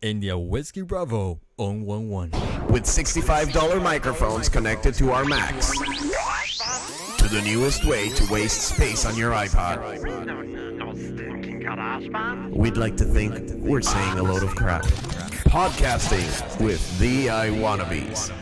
India Whiskey Bravo on 11. with $65 microphones connected to our Macs. To the newest way to waste space on your iPod. We'd like to think we're saying a load of crap. Podcasting with the iWannabes.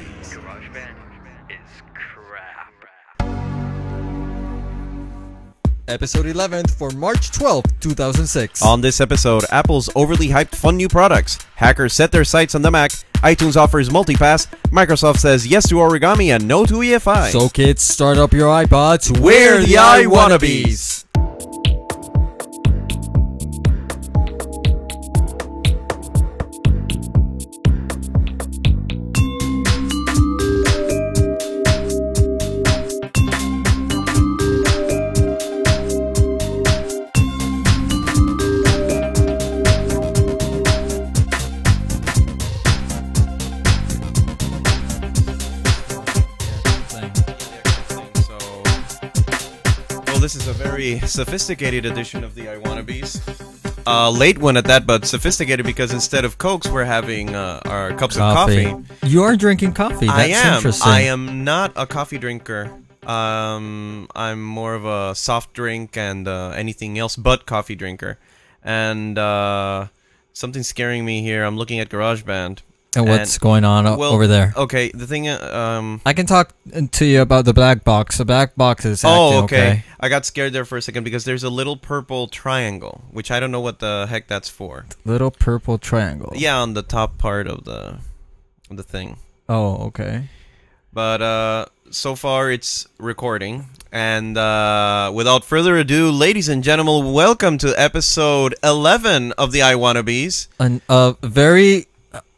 Episode 11th for March 12, 2006. On this episode, Apple's overly hyped fun new products. Hackers set their sights on the Mac. iTunes offers multipass. Microsoft says yes to origami and no to EFI. So kids, start up your iPods. We're the I sophisticated edition of the I Wannabes. Uh, late one at that, but sophisticated because instead of cokes, we're having uh, our cups of coffee. You are drinking coffee. That's I am. interesting. I am not a coffee drinker. Um, I'm more of a soft drink and uh, anything else but coffee drinker. And uh, something scaring me here. I'm looking at GarageBand. And what's and- going on Well, over there? Okay, the thing. uh, Um, I can talk to you about the black box. The black box is oh, okay. okay. I got scared there for a second because there's a little purple triangle, which I don't know what the heck that's for. Little purple triangle. Yeah, on the top part of the of the thing. Oh, okay. But uh, so far it's recording. And uh, without further ado, ladies and gentlemen, welcome to episode 11 of the iWannabes. An, a very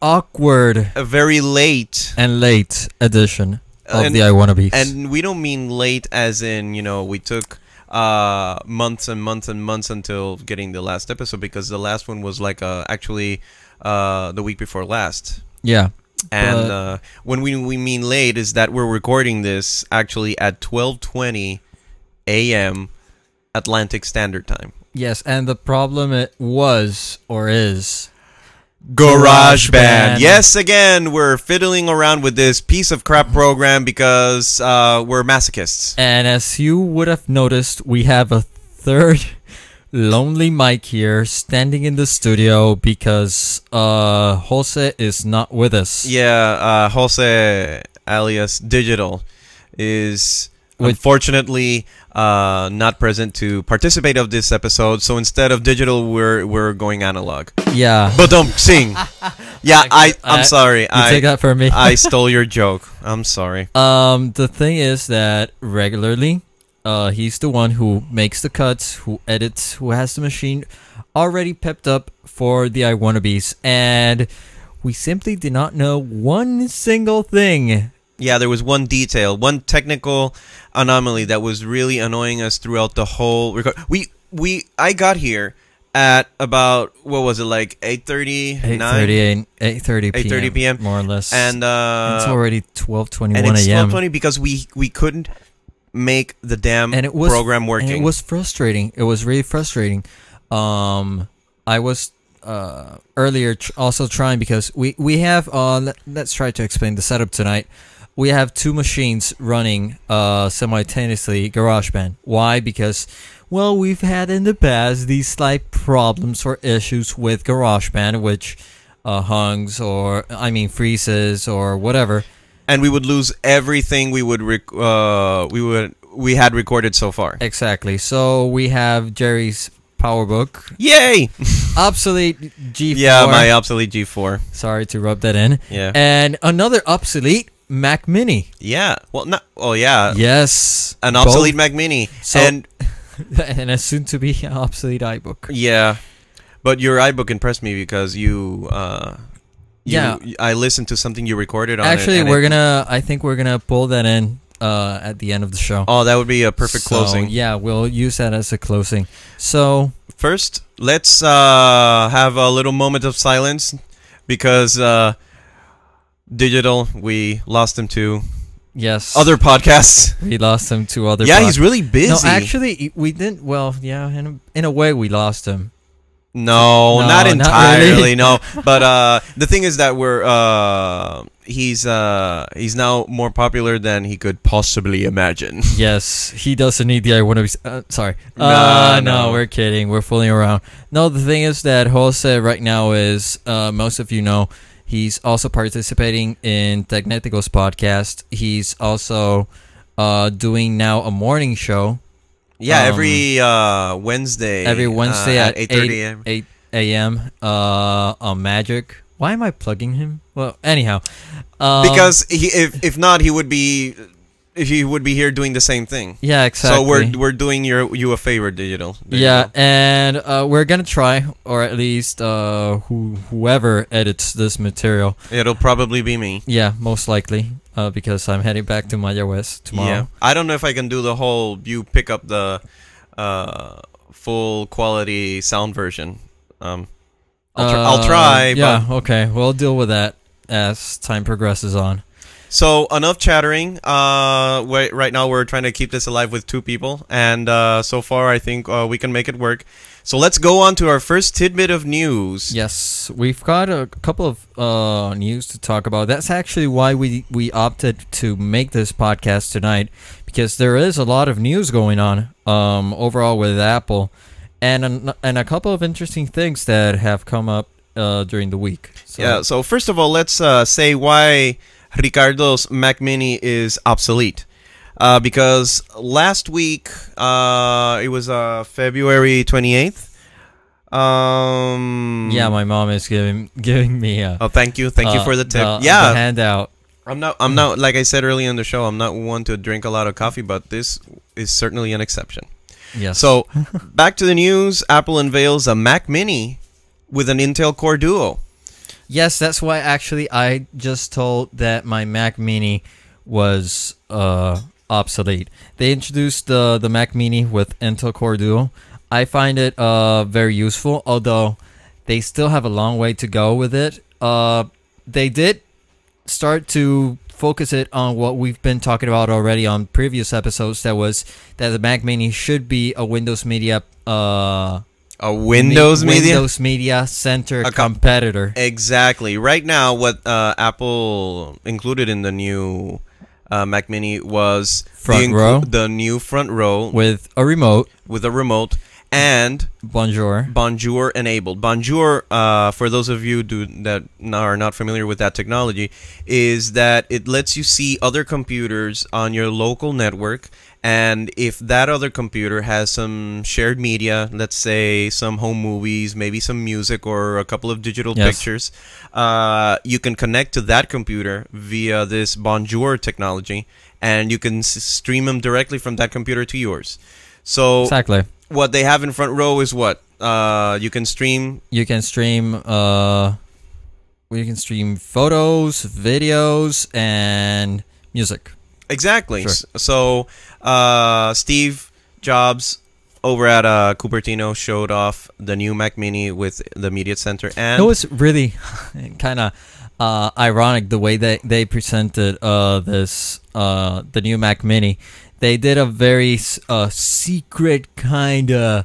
awkward A very late. and late edition of And- the iWannabe. And we don't mean late as in, you know, we took uh, months and months and months until getting the last episode because the last one was like uh, actually uh, the week before last. yeah. And uh, when we we mean late is that we're recording this actually at 12:20 a.m. Atlantic Standard Time. Yes, and the problem it was or is GarageBand. Band. Yes, again, we're fiddling around with this piece of crap program because uh, we're masochists. And as you would have noticed, we have a third lonely mic here standing in the studio because uh Jose is not with us. Yeah, uh, Jose alias Digital is With- unfortunately uh, not present to participate of this episode. So instead of digital, we're we're going analog. Yeah. But don't sing. Yeah, I I'm I- sorry. you I take that for me. I stole your joke. I'm sorry. Um, the thing is that regularly, uh, he's the one who makes the cuts, who edits, who has the machine already pepped up for the iWannabes, and we simply did not know one single thing. Yeah, there was one detail, one technical anomaly that was really annoying us throughout the whole record. We we I got here at about what was it like 8:30 Eight 9 thirty, eight thirty p.m. 8:30 p.m. more or less, and uh it's already twelve twenty and it's a.m. 12:20 because we we couldn't make the damn and it was program working. And it was frustrating. It was really frustrating. Um, I was uh earlier tr- also trying because we we have uh let, let's try to explain the setup tonight. We have two machines running uh simultaneously GarageBand. Why? Because well, we've had in the past these slight problems or issues with GarageBand, which uh, hungs or I mean freezes or whatever. and we would lose everything we would rec- uh we would we had recorded so far. Exactly. So we have Jerry's PowerBook, Yay! obsolete G4. yeah, my obsolete G4. Sorry to rub that in. Yeah. And another obsolete Mac Mini. yeah. Well, not oh yeah. Yes. An obsolete Mac Mini. So- and and a soon to be obsolete iBook. Yeah, but your iBook impressed me because you, uh, you- Yeah. I listened to something you recorded on. Actually, we're it- gonna. I think we're gonna pull that in uh, at the end of the show. Oh, that would be a perfect So, closing. Yeah, we'll use that as a closing. So First, let's uh, have a little moment of silence because uh, digital. We lost him to yes, other podcasts. we lost him to other. yeah, pod- he's really busy. No, actually, we didn't. Well, yeah, in a, in a way, we lost him. No, No, not not entirely. really. no, but uh, the thing is that we're uh, he's uh, he's now more popular than he could possibly imagine. Yes, he doesn't need the I want to be. Uh, sorry. No, uh, no. no, we're kidding. We're fooling around. No, the thing is that Jose right now is, uh, most of you know, he's also participating in Tecneticos podcast. He's also uh, doing now a morning show Yeah, Um, every uh, Wednesday. every Wednesday uh, at, eight 8 a.m. 8 a.m. Uh, on Magic. Why am I plugging him? Well, anyhow. Um, Because he, if if not, he would be he would be here doing the same thing. yeah, exactly. So we're we're doing your you a favor, digital. There you yeah, and uh, we're gonna try, or at least uh, who whoever edits this material. it'll probably be me. Yeah, most likely, uh, because I'm heading back to Mayagüez tomorrow. Yeah, I don't know if I can do the whole you pick up the uh, full quality sound version. Um, I'll, tr- I'll Uh, try. Yeah, But okay, we'll deal with that as time progresses on. So enough chattering. Uh, wait, right now we're trying to keep this alive with two people, and uh, so far I think uh, we can make it work. So let's go on to our first tidbit of news. Yes, we've got a couple of uh, news to talk about. That's actually why we we opted to make this podcast tonight because there is a lot of news going on um, overall with Apple, and an, and a couple of interesting things that have come up uh, during the week. So, Yeah. So first of all, let's uh, say why Ricardo's Mac Mini is obsolete. Uh, because last week, uh, it was uh, February twenty eighth. Um. yeah, my mom is giving giving me a Oh, thank you, thank you uh, for the tip. the- yeah, the handout. I'm not. I'm not. Like I said earlier in the show, I'm not one to drink a lot of coffee, but this is certainly an exception. Yes. So, back to the news. Apple unveils a Mac Mini with an Intel Core Duo. Yes, that's why actually I just told that my Mac Mini was uh, obsolete. They introduced the the Mac Mini with Intel Core Duo. I find it uh, very useful, although they still have a long way to go with it. Uh, they did start to focus it on what we've been talking about already on previous episodes. That was that the Mac Mini should be a Windows Media uh, A Windows Media. Windows Media Center A com- competitor. Exactly. Right now, what uh, Apple included in the new uh, Mac Mini was Front the, inclu- row. the new front row with a remote. with a remote and Bonjour. Bonjour enabled. Bonjour, uh, for those of you do, that are not familiar with that technology, is that it lets you see other computers on your local network. And if that other computer has some shared media, let's say some home movies, maybe some music or a couple of digital Yes. pictures, uh, you can connect to that computer via this Bonjour technology, and you can s- stream them directly from that computer to yours. So Exactly. what they have in front row is what uh, you can stream You can stream. Uh, you can stream photos, videos, and music. Exactly. Sure. So uh, Steve Jobs over at uh, Cupertino showed off the new Mac Mini with the Media Center, and it was really kind of uh, ironic the way that they presented uh, this uh, the new Mac Mini. They did a very uh, secret kind of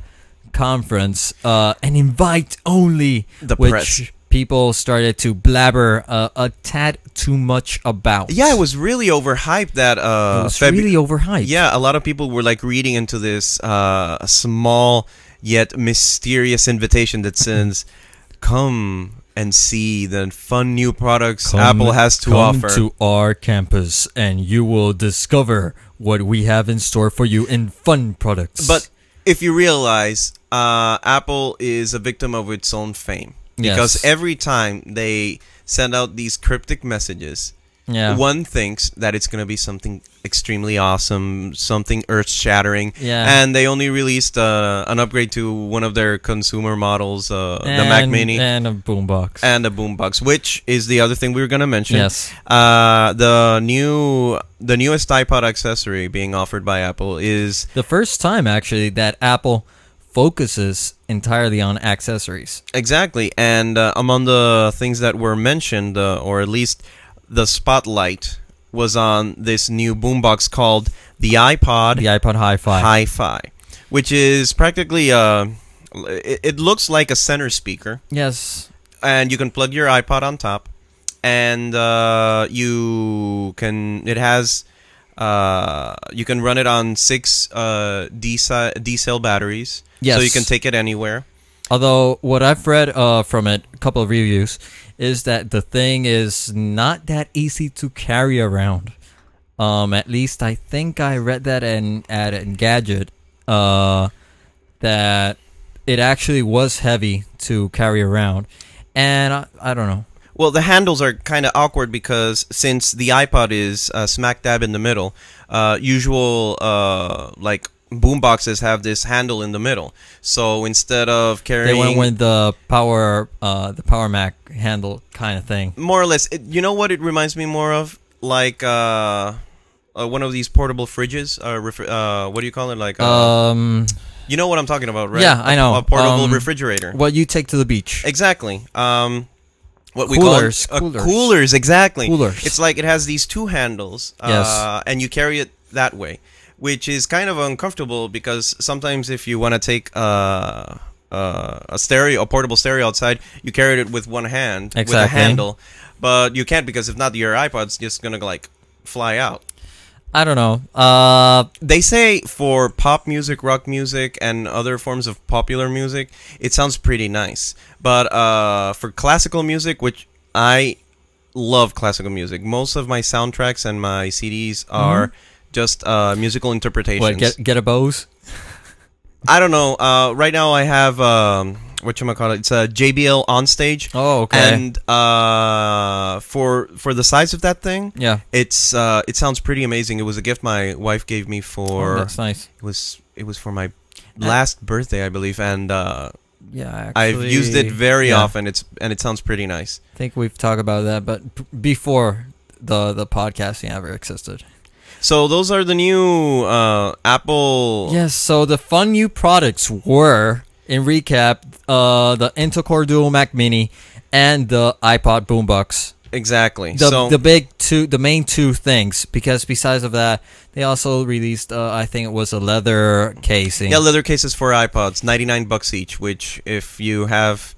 conference, uh, an invite only, The which press. People started to blabber uh, a tad too much about. yeah, it was really overhyped. That uh, It was Febu- really overhyped. Yeah, a lot of people were like reading into this uh, small yet mysterious invitation that says, "Come and see the fun new products Come- Apple has to come offer." to our campus, and you will discover what we have in store for you in fun products. But if you realize, uh, Apple is a victim of its own fame because Yes. every time they send out these cryptic messages, yeah, one thinks that it's going to be something extremely awesome, something earth-shattering, Yeah. and they only released uh, an upgrade to one of their consumer models, uh, the Mac Mini. and a boombox. and the boombox, which is the other thing we were gonna mention. Yes. Uh, the new, the newest iPod accessory being offered by Apple is the first time actually that Apple focuses entirely on accessories. Exactly, and uh, among the things that were mentioned, uh, or at least the spotlight, was on this new boombox called the iPod The iPod Hi-Fi. Hi-Fi, which is practically a, It, it looks like a center speaker, Yes. and you can plug your iPod on top, and uh, you can. It has. Uh, you can run it on six uh, D D cell batteries, Yes. so you can take it anywhere. Although what I've read uh, from it, a couple of reviews, is that the thing is not that easy to carry around. Um, at least I think I read that in at Engadget, uh, that it actually was heavy to carry around, and I, I don't know. Well, the handles are kind of awkward because since the iPod is uh, smack dab in the middle, uh, usual uh, like boom boxes have this handle in the middle. So instead of They carrying went with the power, uh, the Power Mac handle kind of thing. more or less, it, you know what it reminds me more of, like uh, uh, one of these portable fridges. Uh, uh, what do you call it? Like uh, Um, you know what I'm talking about, right? yeah, I know. A, a portable Um, refrigerator. what you take to the beach? Exactly. Um, what Coolers, we call uh, coolers. coolers. Exactly. Coolers. It's like it has these two handles. Yes. Uh, and you carry it that way, which is kind of uncomfortable because sometimes if you want to take uh, uh, a stereo, a portable stereo outside, you carry it with one hand with a handle, but you can't because if not, your iPod's just gonna like fly out. I don't know. Uh, They say for pop music, rock music, and other forms of popular music, it sounds pretty nice. But uh, for classical music, which I love classical music, most of my soundtracks and my CDs are just uh, musical interpretations. what get get a Bose? I don't know. Uh, right now, I have um, what you call it. It's a JBL on stage. Oh, okay. And uh, for for the size of that thing, yeah, it's uh, it sounds pretty amazing. It was a gift my wife gave me for oh, that's nice. it was it was for my last birthday, I believe, and uh, Yeah, I've used it very yeah, often. It's and it sounds pretty nice. I think we've talked about that, but before the the podcasting ever existed. So those are the new uh, Apple. Yes. So the fun new products were, in recap, uh, the Intel Core Duo Mac Mini and the iPod Boombox. exactly. the so the big two the main two things because besides of that they also released uh, I think it was a leather casing. yeah, leather cases for iPods, ninety nine bucks each. Which if you have.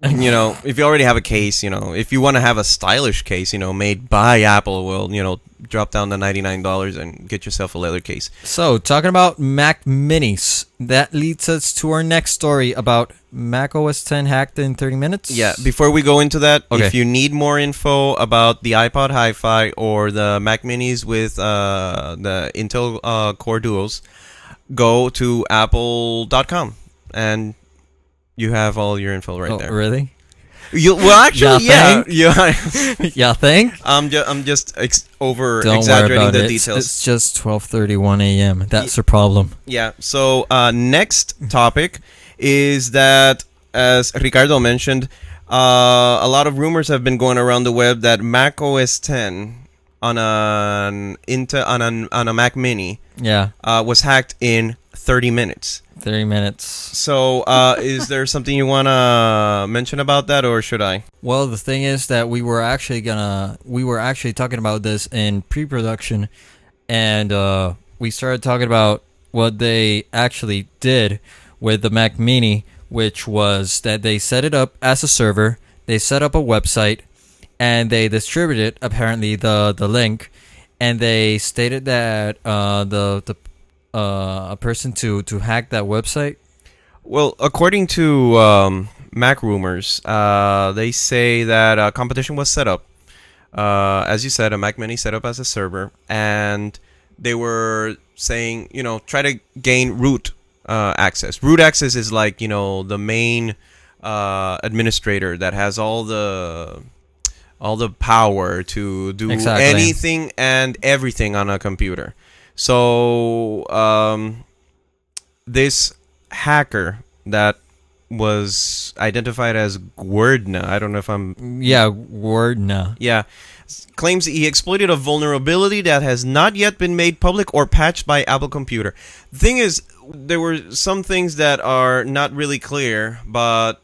You know, if you already have a case, you know, if you want to have a stylish case, you know, made by Apple, well, you know, drop down to ninety nine dollars and get yourself a leather case. So talking about Mac Minis, that leads us to our next story about Mac OS 10 hacked in 30 minutes. Yeah, before we go into that, Okay. if you need more info about the iPod Hi-Fi or the Mac Minis with uh, the Intel uh, Core Duos, go to apple.com and you have all your info right oh, there. really? You, well, actually, yeah, Yeah, yeah, think. I'm just I'm just ex- over Don't worry exaggerating about the it. It's, details. it's just 12:31 a.m. That's the problem. Yeah. So uh, next topic is that, as Ricardo mentioned, uh, a lot of rumors have been going around the web that Mac OS 10 on an Intel on an, on a Mac Mini Yeah, uh, was hacked in 30 minutes. 30 minutes. So, uh, is there something you want to mention about that, or should I? Well, the thing is that we were actually gonna we were actually talking about this in pre-production, and uh, we started talking about what they actually did with the Mac Mini, which was that they set it up as a server, they set up a website, and they distributed apparently the the link, and they stated that uh, the the uh, a person to to hack that website Well, according to um, Mac rumors, uh, they say that uh, competition was set up. Uh, as you said, a Mac Mini set up as a server, and they were saying, you know, try to gain root uh, access. Root access is like, you know, the main uh, administrator that has all the all the power to do Exactly. anything and everything on a computer. So um, this hacker that was identified as Gwerdna. I don't know if I'm yeah word nah yeah claims he exploited a vulnerability that has not yet been made public or patched by Apple Computer. The thing is, there were some things that are not really clear, but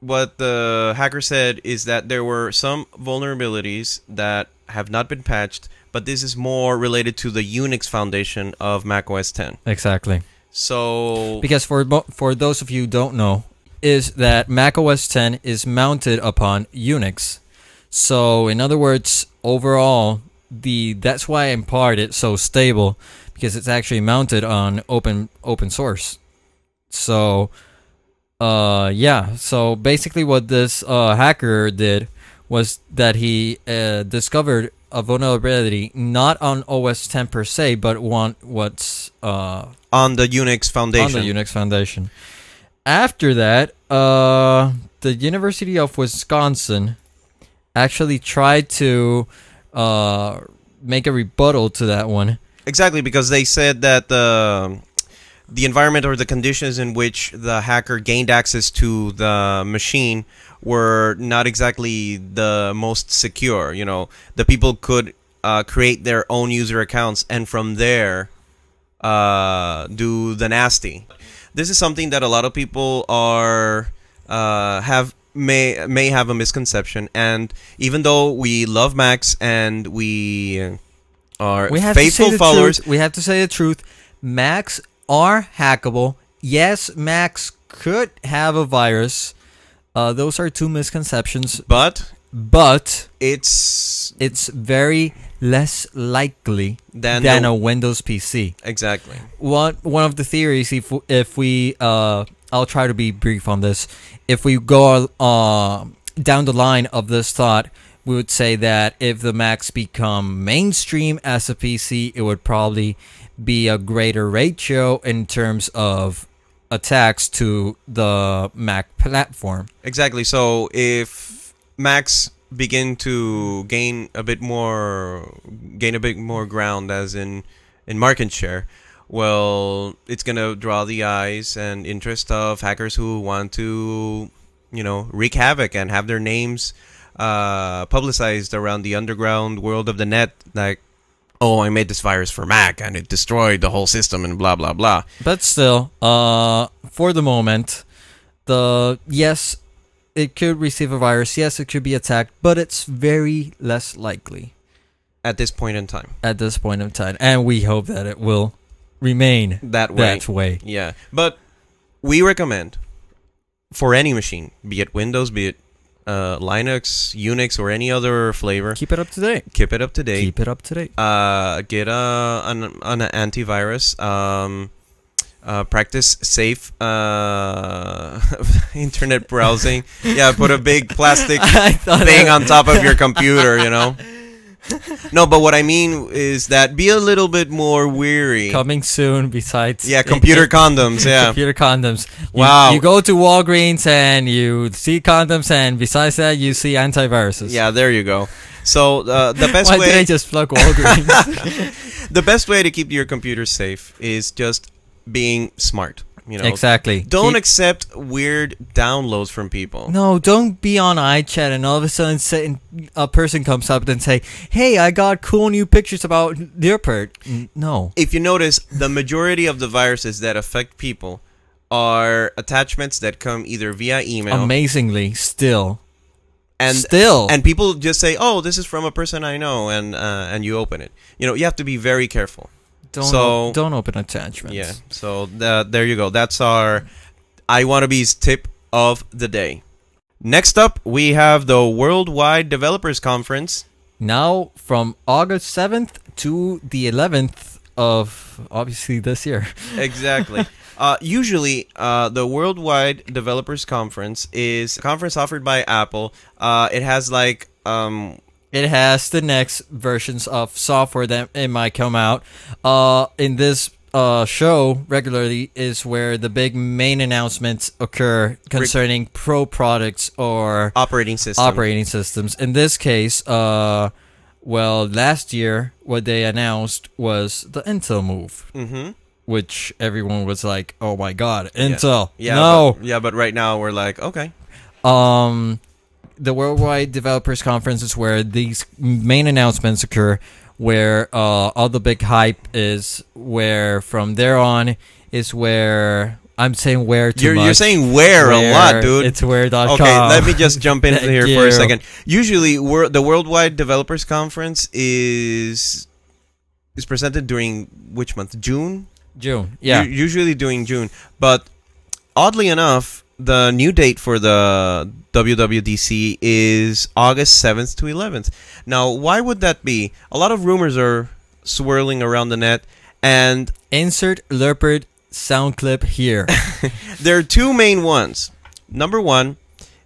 what the hacker said is that there were some vulnerabilities that have not been patched, but this is more related to the Unix foundation of macOS 10. exactly So Because for for those of you who don't know, is that Mac OS 10 is mounted upon Unix. So in other words, overall, the that's why in part it's so stable because it's actually mounted on open open source. So uh yeah, so basically what this uh hacker did was that he uh, discovered a vulnerability not on OS 10 per se, but one what's uh on the Unix Foundation. on the Unix Foundation. After that, uh, the University of Wisconsin actually tried to uh, make a rebuttal to that one. Exactly, because they said that the environment or the conditions in which the hacker gained access to the machine were not exactly the most secure. You know, the people could uh, create their own user accounts and from there uh, do the nasty. This is something that a lot of people are uh, have may may have a misconception, and even though we love Macs and we are We faithful to say the followers, Truth. We have to say the truth. Macs are hackable. Yes, Macs could have a virus. Uh, those are two misconceptions, but but it's it's very less likely Than than the- a Windows PC. exactly one one of the theories if if we uh I'll try to be brief on this if we go uh down the line of this thought we would say that if the Macs become mainstream as a PC it would probably be a greater ratio in terms of attacks to the Mac platform exactly. So if Macs begin to gain a bit more gain a bit more ground, as in in market share, well, it's gonna draw the eyes and interest of hackers who want to, you know, wreak havoc and have their names uh, publicized around the underground world of the net, like. Oh, I made this virus for Mac and it destroyed the whole system and blah blah blah. but still uh for the moment the yes it could receive a virus. Yes it could be attacked but it's very less likely. At this point in time, at this point in time. And we hope that it will remain that way. that way. Yeah, but we recommend for any machine, be it Windows, be it uh, Linux, Unix, or any other flavor, keep it up to date keep it up to date. keep it up to date Uh, get a an, an antivirus. Um, uh, practice safe uh, internet browsing. yeah, put a big plastic thing on top of your computer. You know. No, but what I mean is that be a little bit more weary. coming soon besides yeah, computer condoms. Yeah. computer condoms You- Wow. you go to Walgreens and you see condoms and besides that you see antiviruses Yeah, there you go. So uh, the best why did I just plug Walgreens the best way to keep your computer safe is just being smart. You know, exactly don't Keep- accept weird downloads from people. No, don't be on iChat and all of a sudden say, a person comes up and say, "Hey, I got cool new pictures about Leopard." No, If you notice, the majority of the viruses that affect people are attachments that come either via email amazingly, still, and still, and people just say, "Oh, this is from a person I know," and uh, and you open it. You know, you have to be very careful. Don't so- don't open attachments. Yeah. So the, there you go. That's our I want to be's tip of the day. Next up, we have the Worldwide Developers Conference. Now from August seventh to the eleventh of obviously this year. Exactly. uh, usually, uh, the Worldwide Developers Conference is a conference offered by Apple. Uh, it has like um, It has the next versions of software that it might come out. Uh, in this uh, show, regularly is where the big main announcements occur concerning pro products or operating system. operating systems. In this case, uh, well, last year what they announced was the Intel move, Mm-hmm. which everyone was like, "Oh my God, Intel! Yeah. no!" But, yeah, but right now we're like, okay. Um, the Worldwide Developers Conference is where these main announcements occur, where uh, all the big hype is. Where from there on is where I'm saying where too You're, much. you're saying where, a lot, dude. It's where.com. Okay, let me just jump in here for you. a second. Usually, the Worldwide Developers Conference is is presented during which month? June. June. Yeah. U- usually doing June, but oddly enough, the new date for the WWDC is August 7th to 11th. Now, why would that be? A lot of rumors are swirling around the net, and Insert leopard sound clip here. there are two main ones. Number one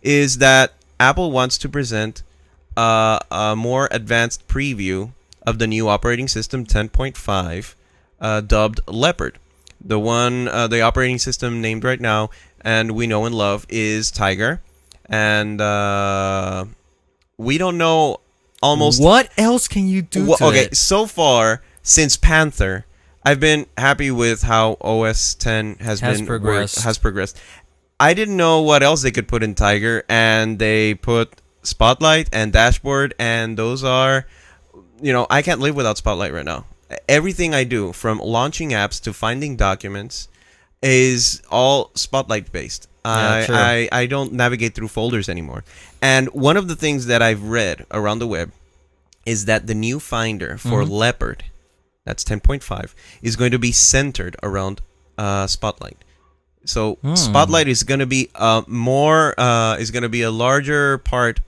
is that Apple wants to present uh, a more advanced preview of the new operating system 10.5, uh, dubbed Leopard. The one, uh, the operating system named right now, and we know and love, is Tiger, and uh, we don't know almost what else can you do Well, to okay, it? so far since Panther, I've been happy with how OS 10 has, Has been work- progressed. has progressed. I didn't know what else they could put in Tiger, and they put Spotlight and Dashboard, and those are, you know, I can't live without Spotlight right now. Everything I do, from launching apps to finding documents, is all Spotlight based. I, true. I I don't navigate through folders anymore. And one of the things that I've read around the web is that the new Finder for Mhm. Leopard, that's 10.5, is going to be centered around uh, Spotlight. So Hmm. Spotlight is going to be uh, more uh, is going to be a larger part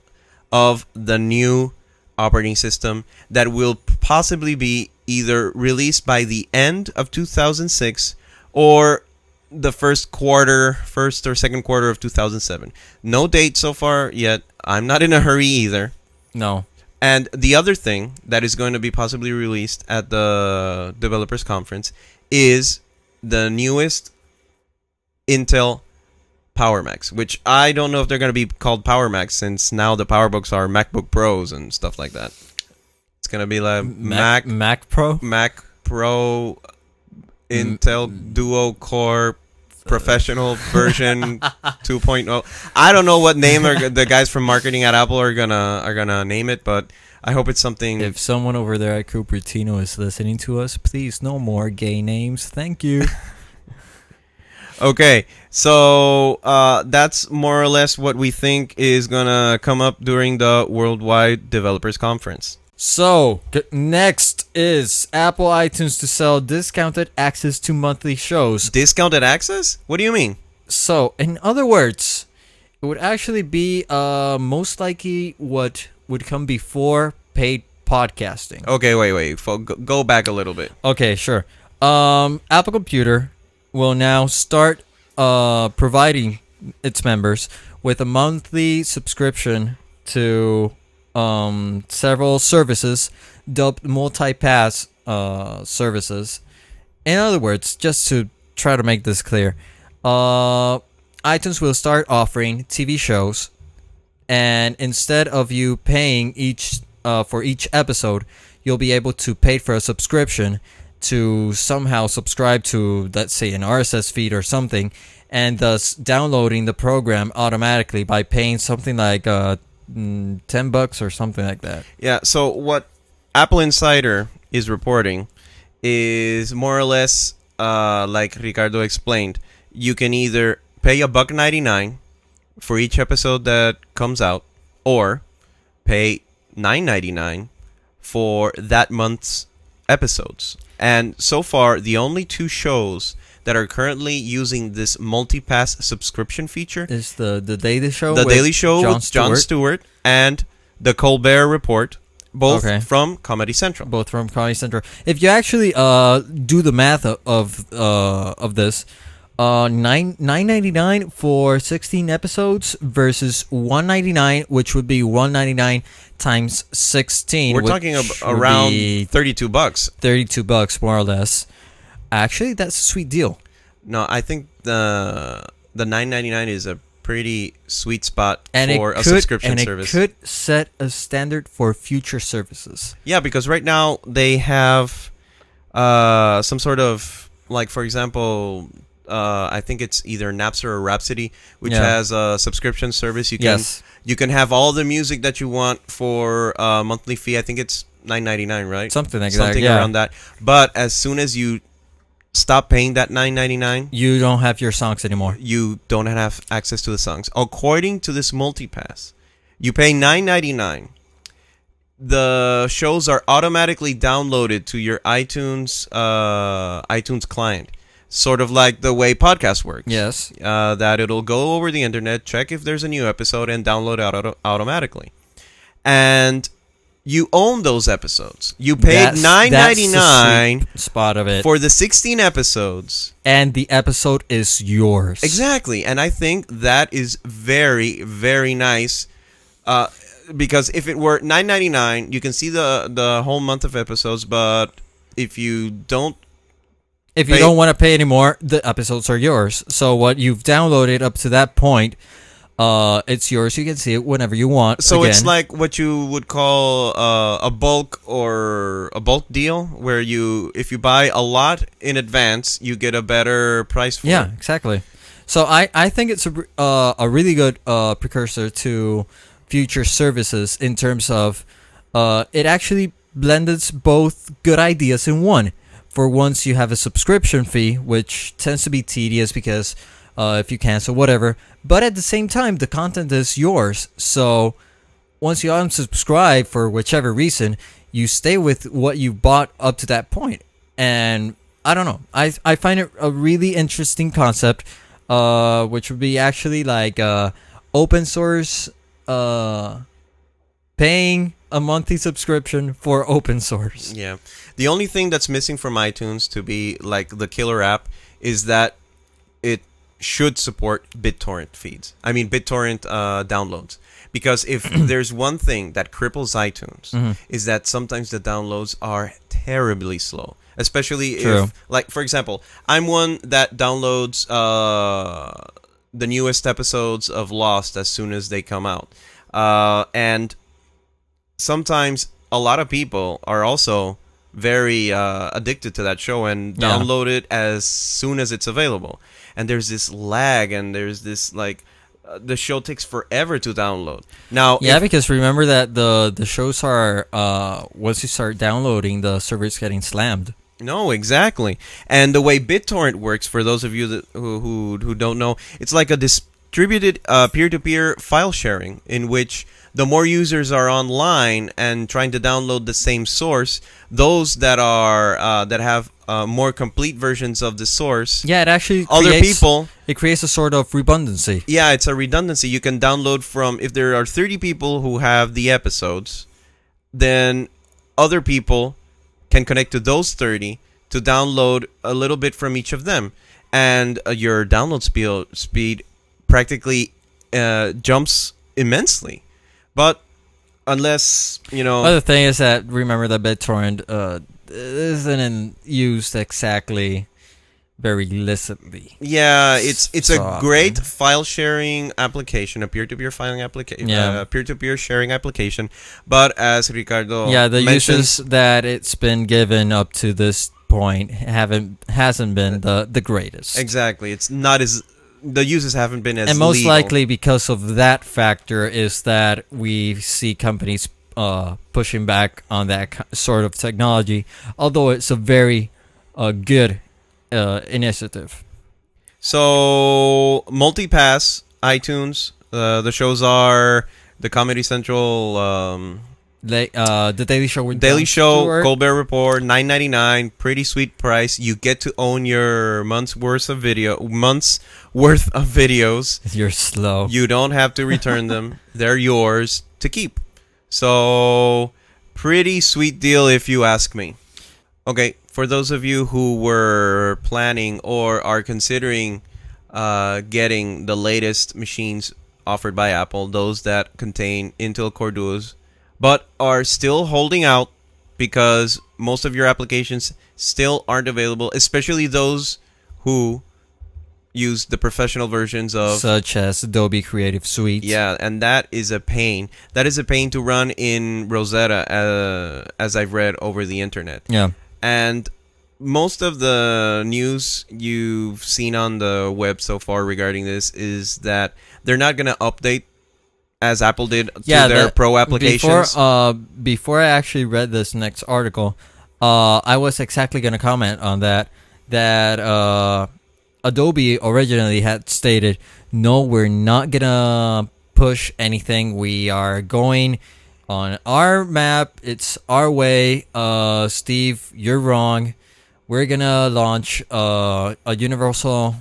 of the new operating system that will possibly be either released by the end of 2006 or the first quarter, first or second quarter of 2007. No date so far yet. I'm not in a hurry either. No. And the other thing that is going to be possibly released at the developers conference is the newest Intel Power Macs, which I don't know if they're going to be called Power Macs since now the PowerBooks are MacBook Pros and stuff like that. It's going to be like Mac Mac Pro. Mac Pro Mm. Intel Duo Core Professional version 2.0. I don't know what name the guys from marketing at Apple are gonna are gonna name it, but I hope it's something. If someone over there at Cupertino is listening to us, please no more gay names. Thank you. Okay, so uh, that's more or less what we think is gonna come up during the Worldwide Developers Conference. So, next is Apple iTunes to sell discounted access to monthly shows. Discounted access? What do you mean? So, in other words, it would actually be uh most likely what would come before paid podcasting. Okay, wait, wait. Go- go back a little bit. Okay, sure. Um, Apple Computer will now start uh, providing its members with a monthly subscription to um, several services dubbed multi-pass uh, services. In other words, just to try to make this clear, uh, iTunes will start offering TV shows, and instead of you paying each uh, for each episode, you'll be able to pay for a subscription to somehow subscribe to, let's say, an RSS feed or something, and thus downloading the program automatically by paying something like uh, mm, ten bucks or something like that. Yeah, so what Apple Insider is reporting is more or less uh, like Ricardo explained. You can either pay a buck ninety nine for each episode that comes out, or pay nine ninety nine for that month's episodes. And so far, the only two shows that are currently using this multi-pass subscription feature Is the the Daily Show? the Daily Show Jon with Jon Stewart, Stewart and the Colbert Report, both Okay. from Comedy Central. both from Comedy Central. If you actually uh do the math of, of uh of this, uh nine nine ninety nine for sixteen episodes versus one ninety nine, which would be one ninety nine times sixteen. We're talking ab- around 32 bucks. thirty two bucks more or less. Actually, that's a sweet deal. No, I think the the 9.99 is a pretty sweet spot And for it a could subscription and service. it could set a standard for future services. Yeah, because right now they have uh, some sort of like, for example, uh, I think it's either Napster or Rhapsody, which Yeah. has a subscription service. You can Yes. you can have all the music that you want for a monthly fee. I think it's nine ninety nine, right? Something like Something that. Yeah. around that. But as soon as you stop paying that nine ninety nine, You don't have your songs anymore. you don't have access to the songs. According to this multipass, you pay nine ninety nine. the shows are automatically downloaded to your iTunes uh, iTunes client, sort of like the way podcast works. Yes. Uh, that it'll go over the internet, check if there's a new episode, and download it auto- automatically. And you own those episodes. You paid That's- nine ninety nine spot of it. for the sixteen episodes. and the episode is yours. Exactly, and I think that is very, very nice. Uh, because if it were nine ninety nine, you can see the the whole month of episodes. But if you don't, If you Pay- don't want to pay anymore, the episodes are yours. So what you've downloaded up to that point, uh, it's yours. You can see it whenever you want. so it's like what you would call uh, a bulk or a bulk deal, where you if you buy a lot in advance, you get a better price for yeah, it. exactly. So I, I think it's a uh, a really good uh, precursor to future services in terms of uh, it actually blends both good ideas in one. For once, you have a subscription fee, which tends to be tedious because uh, if you cancel, whatever. But at the same time, the content is yours. So once you unsubscribe for whichever reason, you stay with what you bought up to that point. And I don't know. I I find it a really interesting concept, uh, which would be actually like uh, open source, uh, paying a monthly subscription for open source. Yeah. The only thing that's missing from iTunes to be like the killer app is that it should support BitTorrent feeds. I mean BitTorrent uh, downloads. Because if there's one thing that cripples iTunes Mhm. is that sometimes the downloads are terribly slow. Especially True. if like for example, I'm one that downloads uh the newest episodes of Lost as soon as they come out. Uh and sometimes a lot of people are also very uh, addicted to that show and Yeah. download it as soon as it's available. And there's this lag, and there's this like uh, the show takes forever to download. Now, Yeah, if- because remember that the the shows are uh once you start downloading, the server's getting slammed. No, exactly. And the way BitTorrent works, for those of you that, who, who who don't know, it's like a distributed uh, peer-to-peer file sharing in which the more users are online and trying to download the same source, those that are uh, that have uh, more complete versions of the source, Yeah, it actually other creates, people It creates a sort of redundancy. yeah, it's a redundancy. You can download from if there are 30 people who have the episodes, then other people can connect to those 30 to download a little bit from each of them, and uh, your download speed speed practically uh, jumps immensely. But unless you know, Other thing is that remember that BitTorrent uh isn't used exactly very illicitly. Yeah, it's it's a So, great file sharing application, a peer-to-peer filing application, Yeah. uh, peer-to-peer sharing application. But as Ricardo yeah, the uses that it's been given up to this point haven't hasn't been the the greatest. exactly, it's not as the uses haven't been as and most legal. likely because of that factor is that we see companies uh, pushing back on that sort of technology although it's a very uh, good uh, initiative So multipass iTunes. Uh, the shows are the Comedy Central, um, they, uh, the daily show Daily Show, Stewart. Colbert Report, nine ninety nine. Pretty sweet price. You get to own your month's worth of video, months worth of videos. you're slow You don't have to return them. They're yours to keep. So, pretty sweet deal if you ask me. Okay, for those of you who were planning or are considering uh, getting the latest machines offered by Apple, those that contain Intel Core Duos, but are still holding out because most of your applications still aren't available, especially those who use the professional versions of such as Adobe Creative Suite yeah, and that is a pain. That is a pain to run in Rosetta, uh, as I've read over the internet. yeah And most of the news you've seen on the web so far regarding this is that they're not going to update as Apple did to Yeah, their that- pro applications. Before, uh, before I actually read this next article, uh, I was exactly going to comment on that. That uh, Adobe originally had stated, "No, we're not gonna push anything. We are going On our map, it's our way. Uh, Steve, you're wrong. We're gonna launch uh, a universal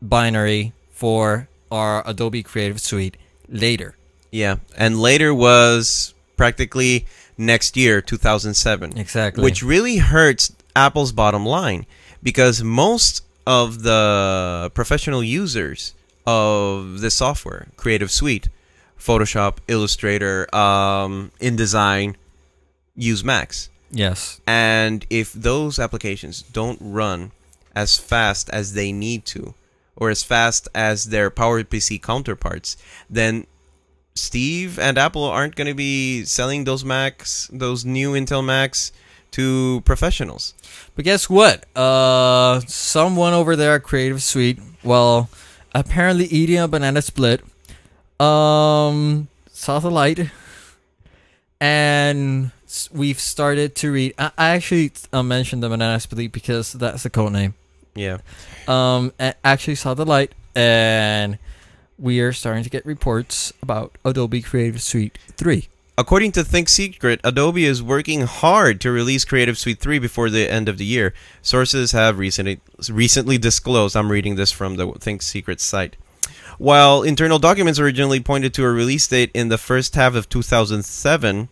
binary for our Adobe Creative Suite later. Yeah, and later was practically next year, 2007. Exactly. Which really hurts Apple's bottom line because most of the professional users of this software, Creative Suite, Photoshop, Illustrator, um, InDesign, use Macs. yes. And if those applications don't run as fast as they need to, or as fast as their PowerPC counterparts, then Steve and Apple aren't going to be selling those Macs, those new Intel Macs, to professionals. But guess what? Uh, someone over there at Creative Suite, well, apparently eating a banana split, um, saw the light, and we've started to read. I, I actually uh, mentioned the banana split because that's the code name. Yeah. Um, actually saw the light, and we are starting to get reports about Adobe Creative Suite 3. According to Think Secret, Adobe is working hard to release Creative Suite 3 before the end of the year. Sources have recently recently disclosed. I'm reading this from the Think Secret site. While internal documents originally pointed to a release date in the first half of 2007,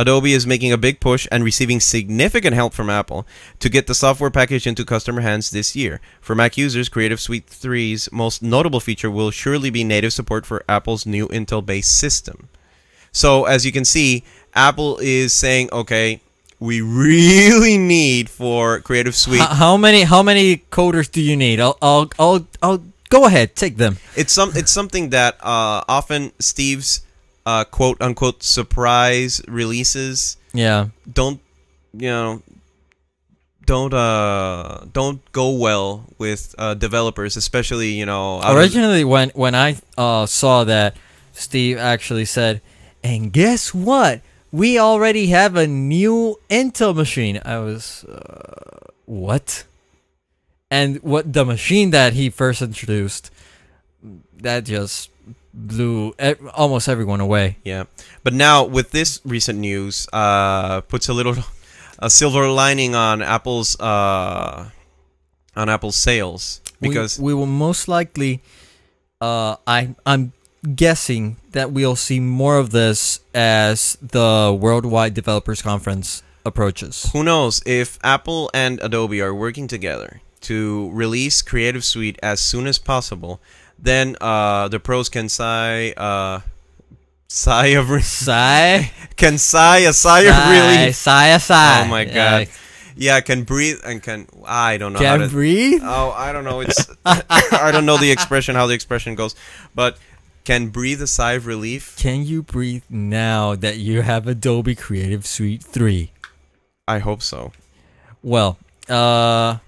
Adobe is making a big push and receiving significant help from Apple to get the software package into customer hands this year. For Mac users, Creative Suite 3's most notable feature will surely be native support for Apple's new Intel based system. So as you can see, Apple is saying, okay, we really need for Creative Suite. H- how many how many coders do you need? I'll I'll I'll, I'll go ahead, take them. It's some it's something that uh, often Steve's uh, quote unquote surprise releases Yeah. don't you know don't uh don't go well with uh, developers, especially you know Originally, when when I uh, saw that, Steve actually said, "And guess what? We already have a new Intel machine." I was, uh, what? And what the machine that he first introduced, that just blew almost everyone away. Yeah, but now with this recent news, uh, puts a little a silver lining on Apple's uh, on Apple's sales because we, we will most likely, uh, I I'm guessing that we'll see more of this as the Worldwide Developers Conference approaches. who knows if Apple and Adobe are working together to release Creative Suite as soon as possible, then uh, the pros can sigh uh, sigh of Sigh, can sigh a sigh of sigh, relief. sigh, a sigh. Oh my god, yeah, can breathe and can I don't know how can to breathe. Oh, I don't know. It's I don't know the expression how the expression goes, but can breathe a sigh of relief. Can you breathe now that you have Adobe Creative Suite 3? I hope so. Well, uh,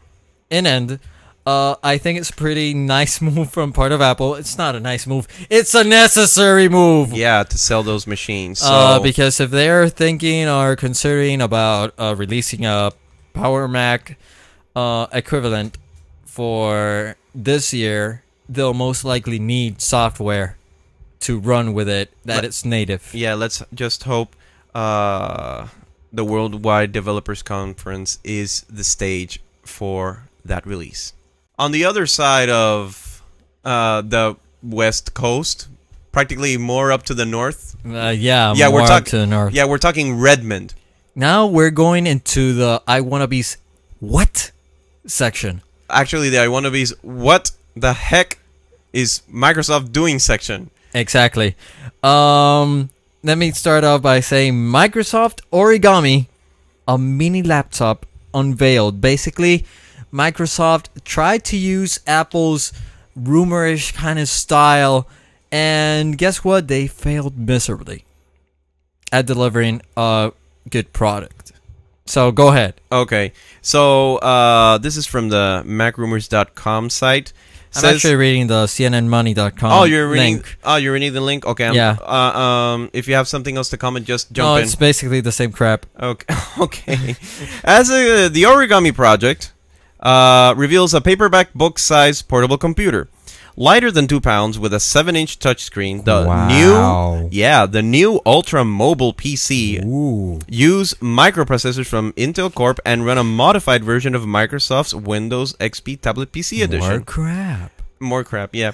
in end, uh, I think it's a pretty nice move from part of Apple. It's not a nice move. It's a necessary move. Yeah, to sell those machines. So Uh, because if they're thinking or considering about uh, releasing a Power Mac uh, equivalent for this year, they'll most likely need software to run with it that Let- it's native. yeah, let's just hope uh, the Worldwide Developers Conference is the stage for that release. On the other side of uh, the West Coast, practically more up to the north. Uh, yeah, Yeah, we're more talk- up to the north. Yeah, we're talking Redmond. Now we're going into the iWannabe's what section. Actually, the iWannabe's what the heck is Microsoft doing section. Exactly. Um, let me start off by saying Microsoft Origami, a mini laptop unveiled. Basically, Microsoft tried to use Apple's rumorish kind of style, and guess what? They failed miserably at delivering a good product. So go ahead. Okay, so uh, this is from the MacRumors.com site. I'm actually reading the CNNMoney.com oh, you're reading. link. Oh, you're reading the link. Okay. I'm- Yeah. Uh, um, if you have something else to comment, just No, jump in. it's basically the same crap. Okay. okay. As a, the Origami project uh, reveals a paperback book-sized portable computer. lighter than two pounds, with a seven-inch touchscreen. The Wow. new, yeah, the new Ultra Mobile PC Ooh. use microprocessors from Intel Corp and run a modified version of Microsoft's Windows XP Tablet PC edition. More crap. More crap, yeah.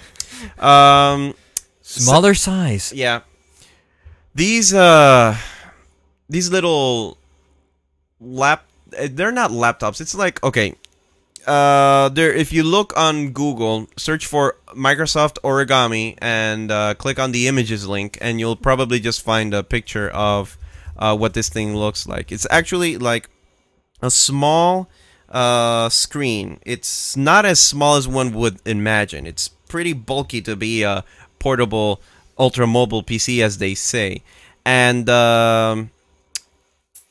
Um, Smaller size. yeah. These uh these little lap uh, they're not laptops. It's like okay. Uh there if you look on Google, search for Microsoft Origami and uh, click on the images link and you'll probably just find a picture of uh, what this thing looks like. It's actually like a small uh, screen. It's not as small as one would imagine. It's pretty bulky to be a portable, ultra mobile PC, as they say. And um,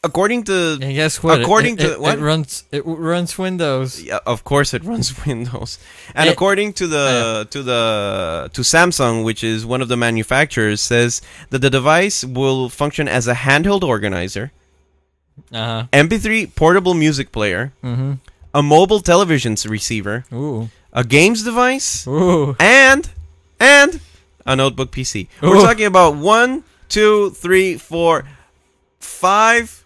according to, And guess what? According it, to- it, what? it runs it runs Windows. yeah, of course, it runs Windows. And It- according to the to the to Samsung, which is one of the manufacturers, says that the device will function as a handheld organizer, Uh MP3 portable music player. Mm-hmm. a mobile television receiver, Ooh. a games device, Ooh. and and a notebook PC. We're talking about one, two, three, four, five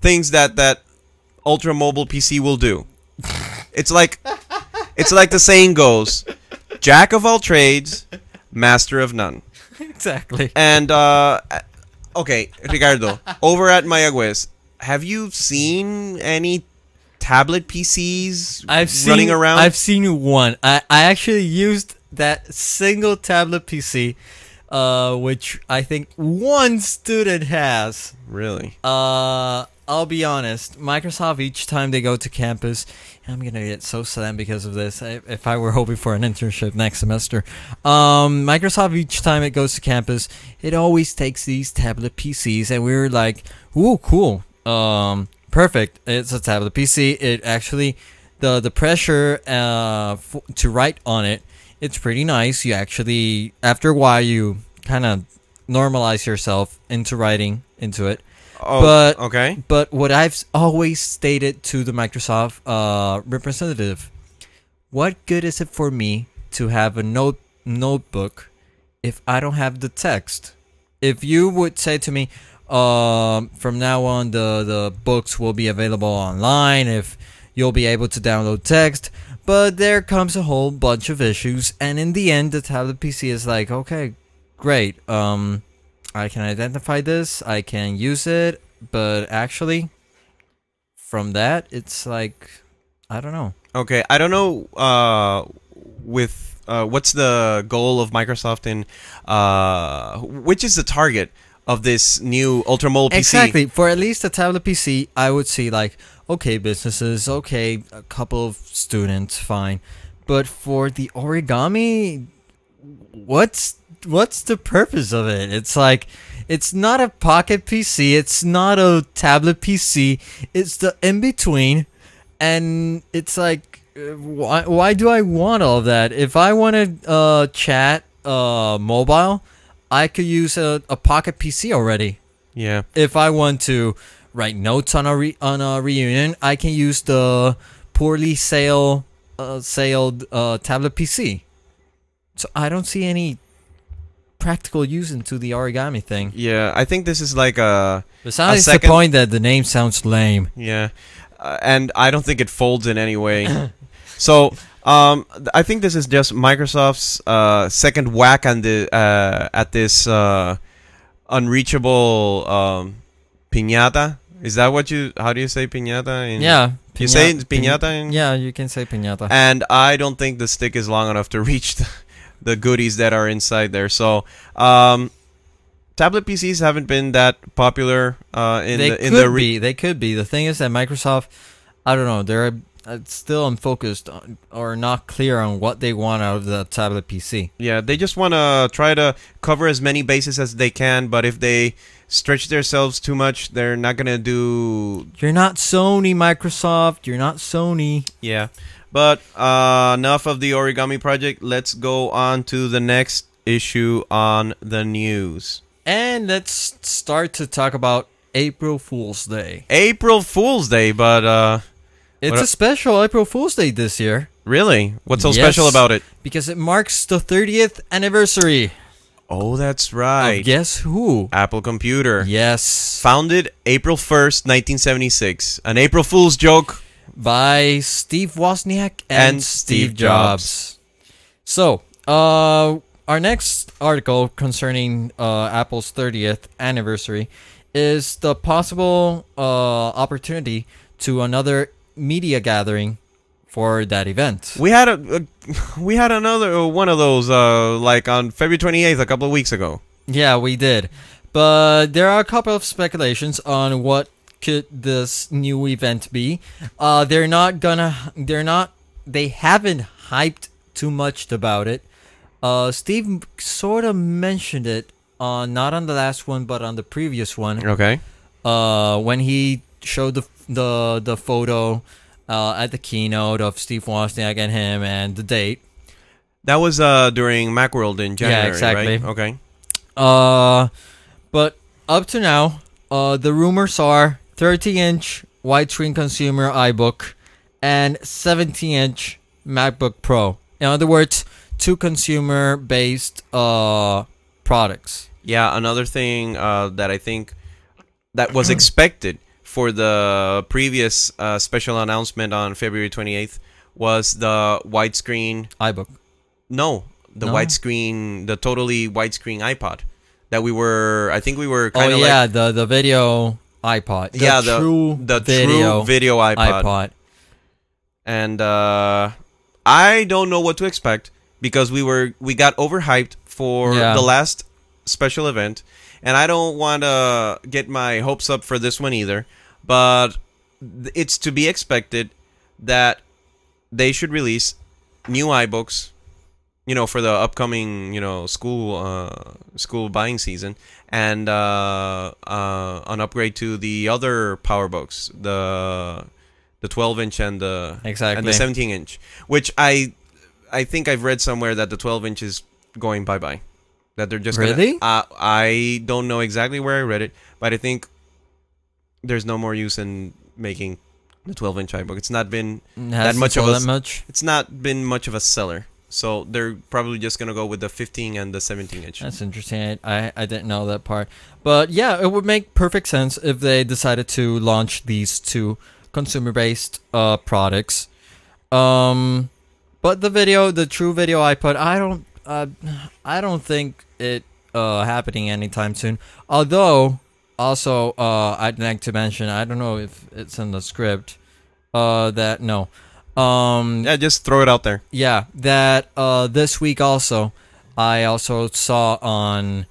things that that ultra mobile PC will do. It's like it's like the saying goes, jack of all trades, master of none. Exactly. And uh okay, Ricardo, over at Mayagüez, have you seen any tablet PCs I've seen, running around? I've seen one. I, I actually used that single tablet PC, uh, which I think one student has. really? Uh, I'll be honest. Microsoft each time they go to campus, I'm gonna get so sad because of this. If I were hoping for an internship next semester, um, Microsoft each time it goes to campus, it always takes these tablet PCs, and we were like, "Ooh, cool, um, perfect." It's a tablet PC. It actually, the the pressure uh f- to write on it, it's pretty nice. You actually, after a while, you kind of normalize yourself into writing into it. Oh, But- okay. But what I've always stated to the Microsoft uh, representative, what good is it for me to have a note notebook if I don't have the text? If you would say to me, um, from now on the the books will be available online, if you'll be able to download text, but there comes a whole bunch of issues, and in the end, the tablet PC is like, okay, great, um, I can identify this, I can use it, but actually, from that, it's like, I don't know. Okay, I don't know uh, with uh, what's the goal of Microsoft in uh, which is the target of this new ultra mobile PC? Exactly. For at least a tablet PC, I would see like, okay, businesses, okay, a couple of students, fine. But for the origami, what's what's the purpose of it? It's like it's not a pocket PC, it's not a tablet PC, it's the in between and it's like why why do I want all of that? If I want to uh chat uh mobile, I could use a, a pocket PC already Yeah. if I want to write notes on a re- on a reunion, I can use the poorly sale uh, sailed uh, tablet PC. So I don't see any practical use into the origami thing. Yeah, I think this is like a Besides the second- point that the name sounds lame. yeah, uh, and I don't think it folds in any way. so um, I think this is just Microsoft's uh, second whack on the uh, at this uh, unreachable um, piñata. Is that what you? How do you say piñata? In, Yeah, You say piñata in- yeah, you can say piñata. and I don't think the stick is long enough to reach the, the goodies that are inside there. So, um, tablet PCs haven't been that popular uh, in they the in could the re- be. They could be. The thing is that Microsoft, I don't know. They're uh, still unfocused on, or not clear on what they want out of the tablet PC. yeah they just want to try to cover as many bases as they can. But if they stretch themselves too much, they're not gonna do You're not Sony, Microsoft. You're not Sony. yeah. But uh, enough of the origami project. Let's go on to the next issue on the news. And let's start to talk about April Fool's Day. April Fool's Day, but uh, It's a special April Fool's Day this year Really? What's so Yes. special about it? because it marks the 30th anniversary Oh, that's of right. Guess Who. Apple Computer. Yes. Founded April 1st, 1976. An April Fool's joke. By Steve Wozniak and, And Steve Jobs. So, uh, our next article concerning uh, Apple's 30th anniversary is the possible uh, opportunity to another media gathering for that event. We had a, a we had another uh, one of those uh, like on February 28th a couple of weeks ago. Yeah, we did. But there are a couple of speculations on what could this new event be. Uh, they're not gonna. They're not. They haven't hyped too much about it. Uh, Steve sort of mentioned it on not on the last one, but on the previous one. Okay. Uh, when he showed the the the photo uh, at the keynote of Steve Wozniak and him and the date. That was uh during Macworld in January, Yeah, exactly. right? Okay. Uh, but up to now, uh, the rumors are 30-inch widescreen consumer iBook and 17-inch MacBook Pro. In other words, two consumer-based uh products. Yeah, another thing uh, that I think that was expected for the previous uh, special announcement on February 28th was the widescreen. iBook. No, the No? widescreen, the totally widescreen iPod that we were. I think we were kind of Oh yeah, like the the video iPod. The yeah, the true the video true video iPod. iPod. and uh, I don't know what to expect because we were we got overhyped for Yeah. the last special event, and I don't want to get my hopes up for this one either. But it's to be expected that they should release new iBooks, you know, for the upcoming you know school uh, school buying season, and uh, uh, an upgrade to the other PowerBooks, the the 12 inch and the and Exactly. the 17 inch, which I I think I've read somewhere that the 12 inch is going bye bye. That they're just Really? Gonna, uh, I don't know exactly where I read it, but I think there's no more use in making the 12 inch iBook. It's not been Hasn't much of a that much. it's not been much of a seller. So they're probably just gonna go with the 15 and the 17 inch. That's interesting. I, I I didn't know that part. But yeah, it would make perfect sense if they decided to launch these two consumer based uh products. Um but the video, the true video iPod, I don't uh I don't think it uh happening anytime soon. Although also uh I'd like to mention, I don't know if it's in the script uh that no. Um yeah, just throw it out there. yeah, that uh, this week also, I also saw on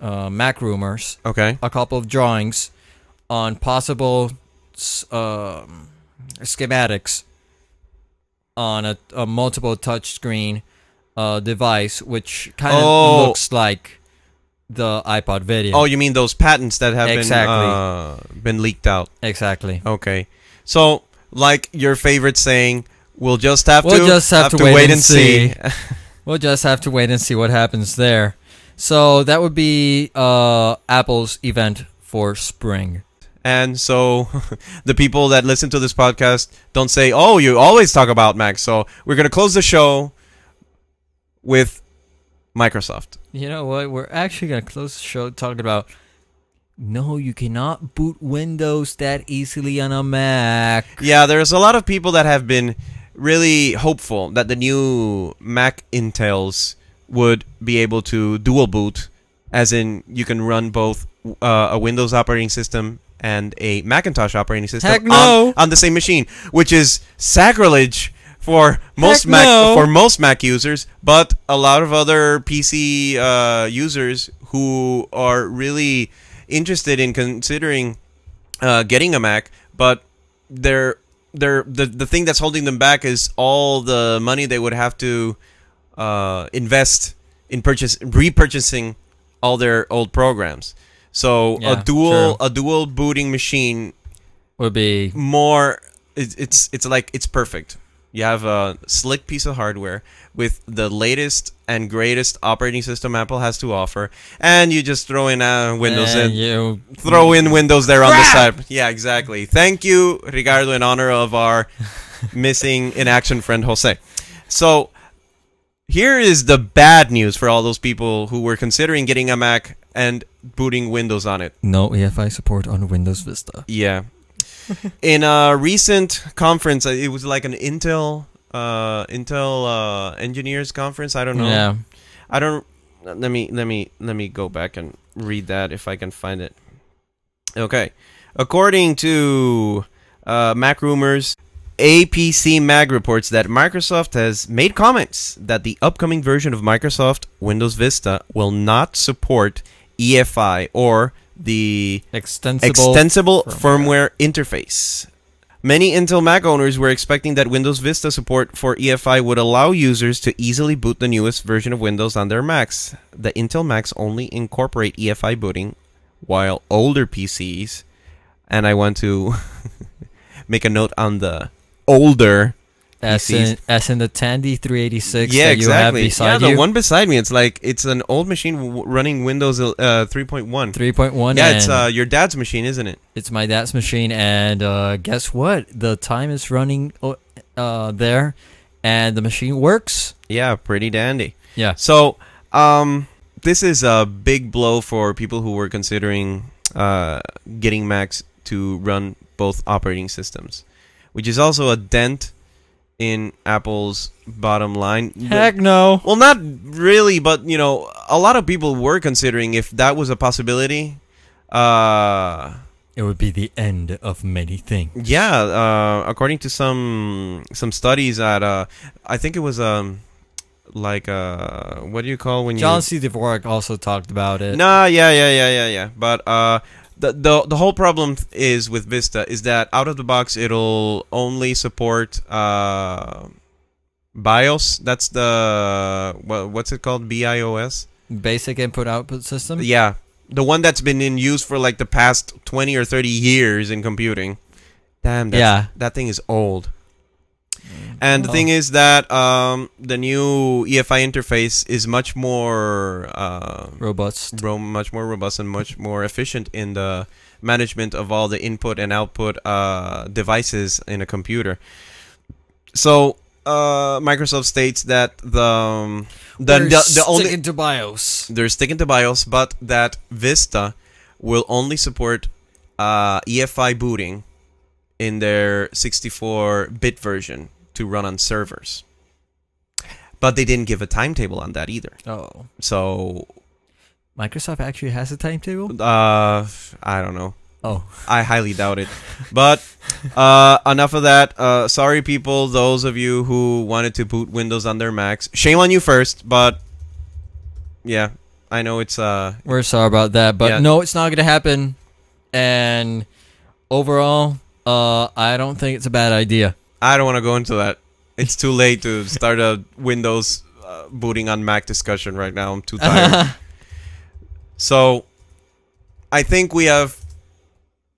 uh, Mac Rumors Okay. a couple of drawings on possible s- um, schematics on a, a multiple touchscreen uh, device, which kind of Oh. looks like the iPod Video. Oh, you mean those patents that have Exactly. been uh, been leaked out? exactly. Okay. So, like your favorite saying, we'll just have We'll to just have to wait and see. We'll just have to wait and see what happens there. So that would be uh, Apple's event for spring. and so, the people that listen to this podcast don't say, "Oh, you always talk about Mac." So we're gonna close the show with Microsoft. You know what? We're actually gonna close the show talking about. No, you cannot boot Windows that easily on a Mac. Yeah, there's a lot of people that have been really hopeful that the new Mac Intels would be able to dual boot, as in you can run both uh, a Windows operating system and a Macintosh operating system Heck on, on the same machine, which is sacrilege for most Heck Mac no. for most Mac users, but a lot of other PC uh, users who are really interested in considering uh, getting a Mac, but they're they're the the thing that's holding them back is all the money they would have to uh, invest in purchase repurchasing all their old programs. So Yeah, a dual true. a dual booting machine Would be more it's it's it's like it's perfect. You have a slick piece of hardware with the latest and greatest operating system Apple has to offer, and you just throw in uh, Windows And in. you Throw in Windows there on the side. Yeah, exactly. Thank you, Ricardo, in honor of our missing in action friend Jose. So here is the bad news for all those people who were considering getting a Mac and booting Windows on it. no EFI support on Windows Vista. Yeah. In a recent conference, uh, it was like an Intel uh Intel uh engineers conference. I don't know. Yeah. I don't let me let me let me go back and read that if I can find it. Okay. According to uh, Mac rumors, APC Mag reports that Microsoft has made comments that the upcoming version of Microsoft Windows Vista will not support EFI or the Extensible. extensible firmware. firmware interface. Many Intel Mac owners were expecting that Windows Vista support for EFI would allow users to easily boot the newest version of Windows on their Macs. The Intel Macs only incorporate EFI booting, while older PCs, and I want to make a note on the older as in, as in the Tandy 386 yeah, that you have exactly. beside yeah, the you. one beside me. It's like it's an old machine w- running Windows uh, 3.1. 3.1. Yeah, it's uh, your dad's machine, isn't it? it's my dad's machine, and uh, guess what? The time is running uh, there, and the machine works. Yeah, pretty dandy. Yeah. So, um, this is a big blow for people who were considering uh, getting Macs to run both operating systems, which is also a dent in Apple's bottom line. Heck no. Well, not really, but you know, a lot of people were considering if that was a possibility. Uh, It would be the end of many things. yeah, uh, according to some some studies at uh, I think it was um, like uh, what do you call when you John C. Dvorak also talked about it. Nah, yeah, yeah, yeah, yeah, yeah. But uh, the the the whole problem is with Vista is that out of the box it'll only support uh, BIOS. That's the what, what's it called? BIOS. Basic input output system. Yeah, the one that's been in use for like the past twenty or thirty years in computing. Damn, Yeah. that thing is old. And the Oh. thing is that um, the new EFI interface is much more uh, Robust. ro- much more robust and much more efficient in the management of all the input and output uh, devices in a computer. So uh, Microsoft states that the um, the, the, the only sticking to BIOS. they're sticking to BIOS, but that Vista will only support uh, EFI booting in their 64-bit version to run on servers. But they didn't give a timetable on that either. Oh, So Microsoft actually has a timetable. Uh, I don't know. Oh, I highly doubt it. But uh, enough of that. Uh, sorry, people. Those of you who wanted to boot Windows on their Macs, shame on you first. But yeah, I know it's uh, we're sorry about that, but Yeah. no, it's not gonna happen. And overall, uh, I don't think it's a bad idea. I don't want to go into that. It's too late to start a Windows uh, booting on Mac discussion right now. I'm too tired. so, I think we have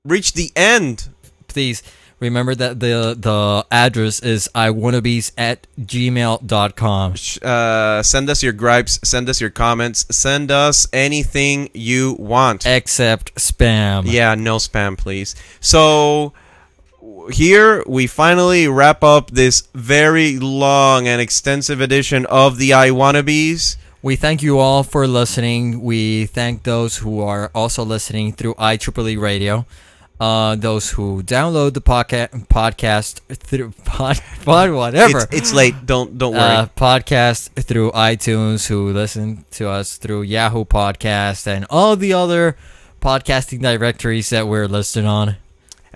reached the end Please remember that the the address is iwannabes at gmail.com. Uh, send us your gripes, send us your comments, send us anything you want. Except spam. Yeah, no spam, please. So here we finally wrap up this very long and extensive edition of the iWannabes. We thank you all for listening. We thank those who are also listening through IEEE Radio. Uh, those who download the podcast podcast through pod, pod whatever It's, it's late. Don't don't worry. uh, podcast through iTunes, who listen to us through Yahoo Podcast and all the other podcasting directories that we're listed on.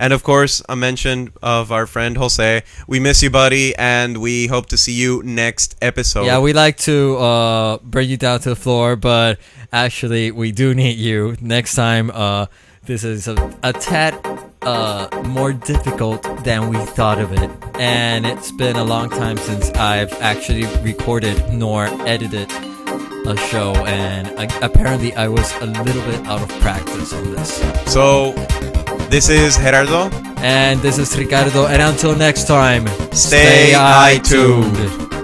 And of course, a mention of our friend Jose. We miss you, buddy, and we hope to see you next episode. Yeah, we like to uh, bring you down to the floor, but actually, we do need you next time. Uh, this is a, a tad uh, more difficult than we thought of it, and it's been a long time since I've actually recorded nor edited a show, and uh, apparently, I was a little bit out of practice on this. So, this is Gerardo. And this is Ricardo. And until next time, Stay iTuned.